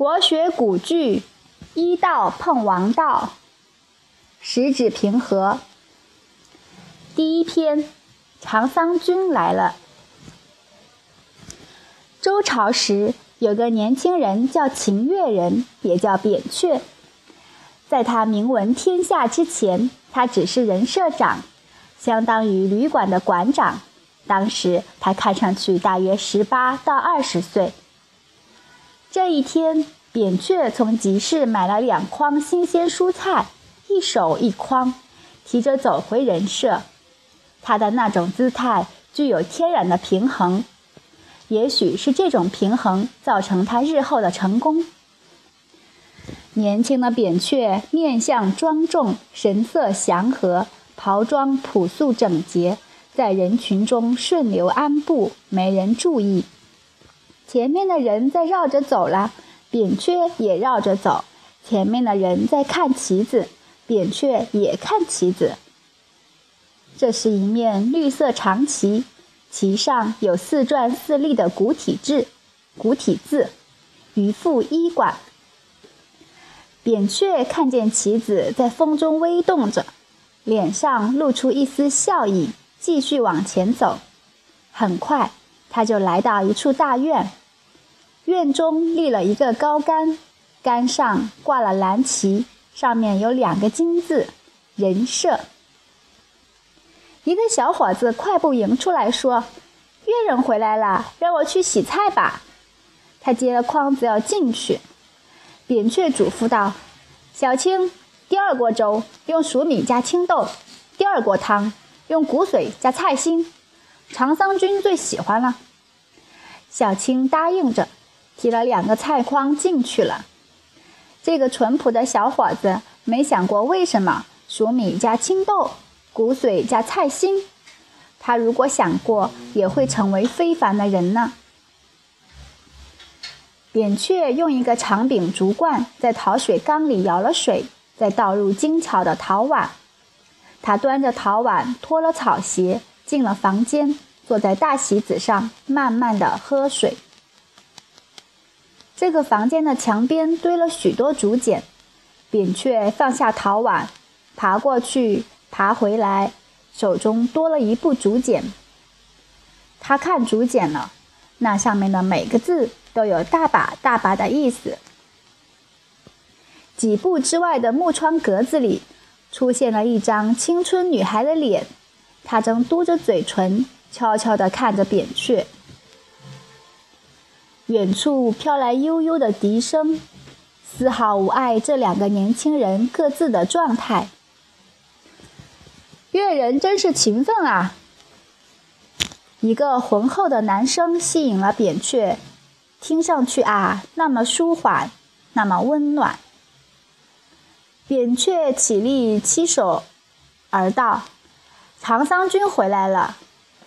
国学古句，医道碰王道，十指平和。第一篇，长桑君来了。周朝时，有个年轻人叫秦越人，也叫扁鹊。在他名闻天下之前，他只是人社长，相当于旅馆的馆长。当时他看上去大约十八到二十岁。这一天，扁鹊从集市买了两筐新鲜蔬菜，一手一筐，提着走回人社。他的那种姿态具有天然的平衡，也许是这种平衡造成他日后的成功。年轻的扁鹊面相庄重，神色祥和，袍装朴素整洁，在人群中顺流安步，没人注意。前面的人在绕着走了，扁鹊也绕着走。前面的人在看旗子，扁鹊也看旗子。这是一面绿色长旗，旗上有四篆四隶的古体字，古体字“渔父医馆”。扁鹊看见旗子在风中微动着，脸上露出一丝笑意，继续往前走。很快，他就来到一处大院，院中立了一个高杆，杆上挂了蓝旗，上面有两个金字“人设”。一个小伙子快步迎出来，说：“月人回来了，让我去洗菜吧。”他接了筐子要进去，扁鹊嘱咐道：“小青，第二锅粥用熟米加青豆，第二锅汤用骨髓加菜心，长桑君最喜欢了。”小青答应着，提了两个菜筐进去了。这个淳朴的小伙子没想过为什么熟米加青豆。骨髓加菜心，他如果想过，也会成为非凡的人呢。扁鹊用一个长柄竹罐在陶水缸里舀了水，再倒入精巧的陶碗。他端着陶碗，脱了草鞋，进了房间，坐在大席子上，慢慢的喝水。这个房间的墙边堆了许多竹简，扁鹊放下陶碗，爬过去。爬回来，手中多了一部竹简。他看竹简了，那上面的每个字都有大把大把的意思。几步之外的木窗格子里，出现了一张青春女孩的脸，她正嘟着嘴唇，悄悄地看着扁鹊。远处飘来悠悠的笛声，丝毫无碍这两个年轻人各自的状态。乐人真是勤奋啊！一个浑厚的男声吸引了扁鹊，听上去啊，那么舒缓，那么温暖。扁鹊起立，七手而道：“长桑君回来了，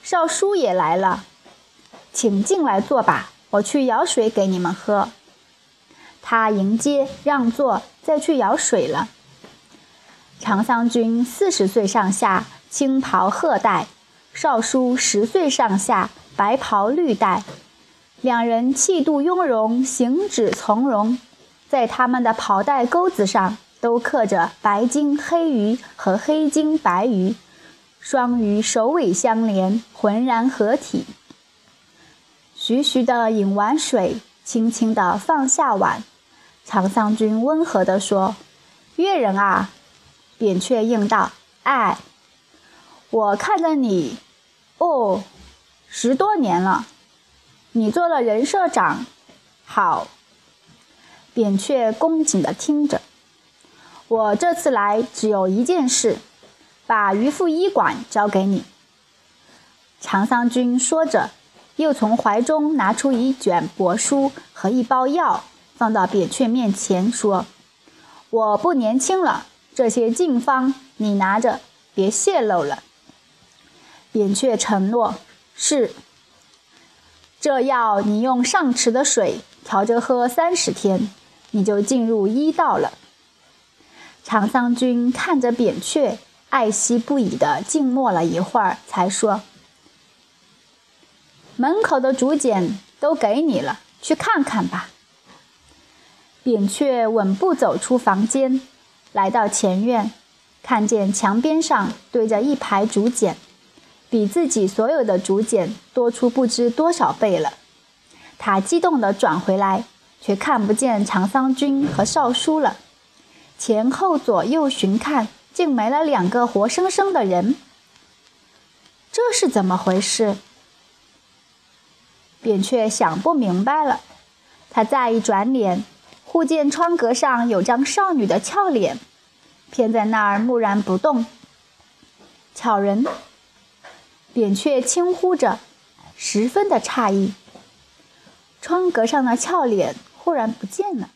少叔也来了，请进来坐吧，我去舀水给你们喝。”他迎接让座，再去舀水了。长桑君四十岁上下，青袍褐带；少叔十岁上下，白袍绿带。两人气度雍容，行止从容。在他们的袍带钩子上，都刻着白金黑鱼和黑金白鱼，双鱼首尾相连，浑然合体。徐徐地饮完水，轻轻地放下碗。长桑君温和地说：“越人啊！”扁鹊应道：“哎，我看着你，哦，十多年了，你做了人社长，好。”扁鹊恭敬地听着。我这次来只有一件事，把渔父医馆交给你。”长桑君说着，又从怀中拿出一卷帛书和一包药，放到扁鹊面前，说：“我不年轻了。”这些禁方你拿着，别泄露了。扁鹊承诺是。这药你用上池的水调着喝三十天，你就进入医道了。长桑君看着扁鹊，爱惜不已的静默了一会儿，才说：“门口的竹简都给你了，去看看吧。”扁鹊稳步走出房间，来到前院，看见墙边上堆着一排竹简，比自己所有的竹简多出不知多少倍了。他激动地转回来，却看不见长桑君和少叔了。前后左右寻看，竟没了两个活生生的人。这是怎么回事？扁鹊想不明白了。他再一转脸，忽见窗格上有张少女的俏脸，偏在那儿木然不动。巧人，扁鹊轻呼着，十分的诧异。窗格上的俏脸忽然不见了。